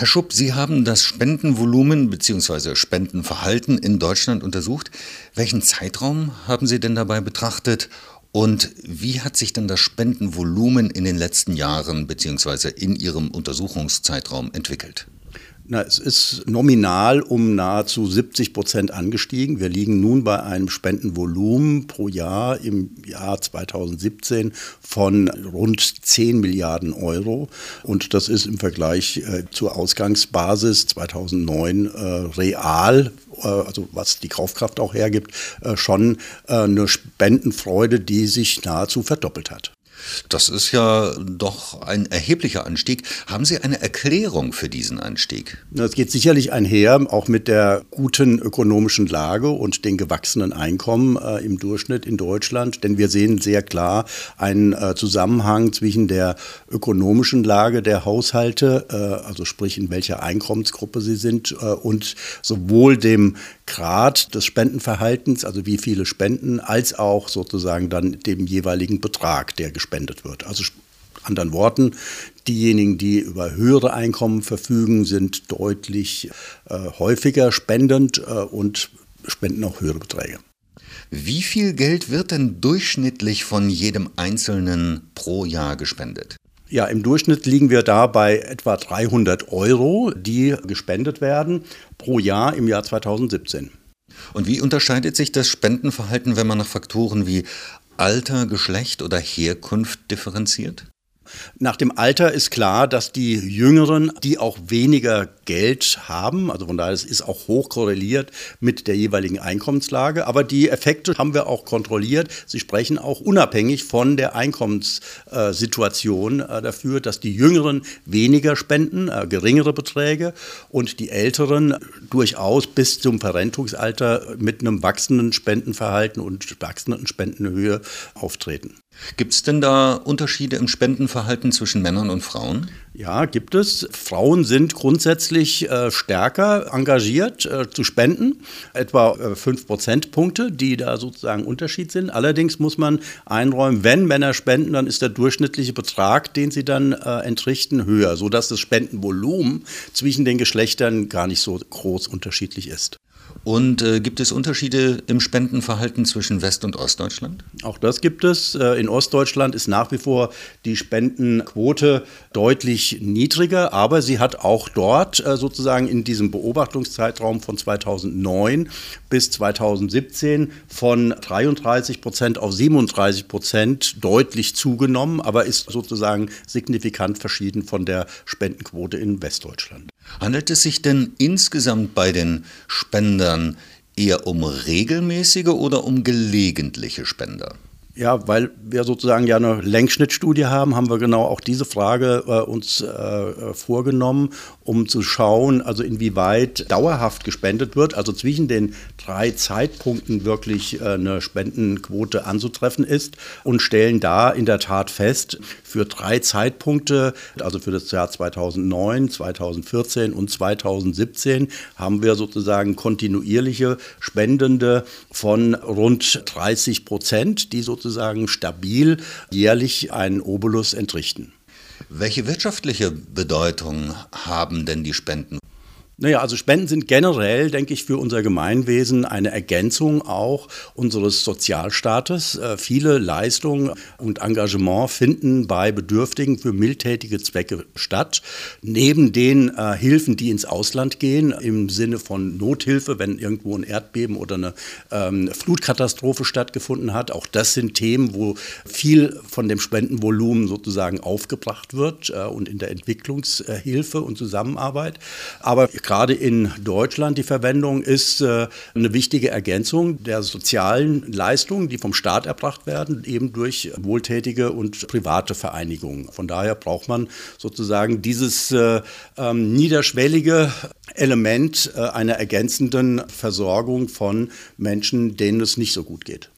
Herr Schupp, Sie haben das Spendenvolumen bzw. Spendenverhalten in Deutschland untersucht. Welchen Zeitraum haben Sie denn dabei betrachtet und wie hat sich denn das Spendenvolumen in den letzten Jahren bzw. in Ihrem Untersuchungszeitraum entwickelt? Na, es ist nominal um nahezu 70 Prozent angestiegen. Wir liegen nun bei einem Spendenvolumen pro Jahr im Jahr 2017 von rund 10 Milliarden Euro. Und das ist im Vergleich äh, zur Ausgangsbasis 2009 äh, real äh, also was die Kaufkraft auch hergibt, äh, schon äh, eine Spendenfreude, die sich nahezu verdoppelt hat. Das ist ja doch ein erheblicher Anstieg. Haben Sie eine Erklärung für diesen Anstieg? Das geht sicherlich einher, auch mit der guten ökonomischen Lage und den gewachsenen Einkommen äh, im Durchschnitt in Deutschland. Denn wir sehen sehr klar einen äh, Zusammenhang zwischen der ökonomischen Lage der Haushalte, äh, also sprich in welcher Einkommensgruppe sie sind, äh, und sowohl dem Grad des Spendenverhaltens, also wie viele spenden, als auch sozusagen dann dem jeweiligen Betrag, der gespendet wird. Also anderen Worten, diejenigen, die über höhere Einkommen verfügen, sind deutlich äh, häufiger spendend äh, und spenden auch höhere Beträge. Wie viel Geld wird denn durchschnittlich von jedem Einzelnen pro Jahr gespendet? Ja, im Durchschnitt liegen wir da bei etwa 300 Euro, die gespendet werden pro Jahr im Jahr 2017. Und wie unterscheidet sich das Spendenverhalten, wenn man nach Faktoren wie Alter, Geschlecht oder Herkunft differenziert? Nach dem Alter ist klar, dass die Jüngeren, die auch weniger Geld haben, also von daher ist es auch hoch korreliert mit der jeweiligen Einkommenslage, aber die Effekte haben wir auch kontrolliert. Sie sprechen auch unabhängig von der Einkommenssituation äh, dafür, dass die Jüngeren weniger spenden, äh, geringere Beträge und die Älteren durchaus bis zum Verrentungsalter mit einem wachsenden Spendenverhalten und wachsenden Spendenhöhe auftreten. Gibt es denn da Unterschiede im Spendenverhalten zwischen Männern und Frauen? Ja, gibt es. Frauen sind grundsätzlich äh, stärker engagiert äh, zu spenden, etwa äh, fünf Prozentpunkte, die da sozusagen Unterschied sind. Allerdings muss man einräumen, wenn Männer spenden, dann ist der durchschnittliche Betrag, den sie dann äh, entrichten, höher, sodass das Spendenvolumen zwischen den Geschlechtern gar nicht so groß unterschiedlich ist. Und äh, gibt es Unterschiede im Spendenverhalten zwischen West- und Ostdeutschland? Auch das gibt es. Äh, in Ostdeutschland ist nach wie vor die Spendenquote deutlich niedriger, aber sie hat auch dort äh, sozusagen in diesem Beobachtungszeitraum von 2009 bis 2017 von 33 Prozent auf 37 Prozent deutlich zugenommen, aber ist sozusagen signifikant verschieden von der Spendenquote in Westdeutschland. Handelt es sich denn insgesamt bei den Spendern eher um regelmäßige oder um gelegentliche Spender? Ja, weil wir sozusagen ja eine Längsschnittstudie haben, haben wir genau auch diese Frage äh, uns äh, vorgenommen, um zu schauen, also inwieweit dauerhaft gespendet wird, also zwischen den drei Zeitpunkten wirklich äh, eine Spendenquote anzutreffen ist und stellen da in der Tat fest, für drei Zeitpunkte, also für das Jahr 2009, 2014 und 2017, haben wir sozusagen kontinuierliche Spendende von rund 30 Prozent, die sozusagen stabil jährlich einen Obolus entrichten. Welche wirtschaftliche Bedeutung haben denn die Spenden naja, also Spenden sind generell, denke ich, für unser Gemeinwesen eine Ergänzung auch unseres Sozialstaates. Äh, viele Leistungen und Engagement finden bei Bedürftigen für mildtätige Zwecke statt. Neben den äh, Hilfen, die ins Ausland gehen, im Sinne von Nothilfe, wenn irgendwo ein Erdbeben oder eine ähm, Flutkatastrophe stattgefunden hat. Auch das sind Themen, wo viel von dem Spendenvolumen sozusagen aufgebracht wird äh, und in der Entwicklungshilfe und Zusammenarbeit. Aber gerade in Deutschland die Verwendung ist äh, eine wichtige Ergänzung der sozialen Leistungen, die vom Staat erbracht werden, eben durch wohltätige und private Vereinigungen. Von daher braucht man sozusagen dieses äh, ähm, niederschwellige Element äh, einer ergänzenden Versorgung von Menschen, denen es nicht so gut geht.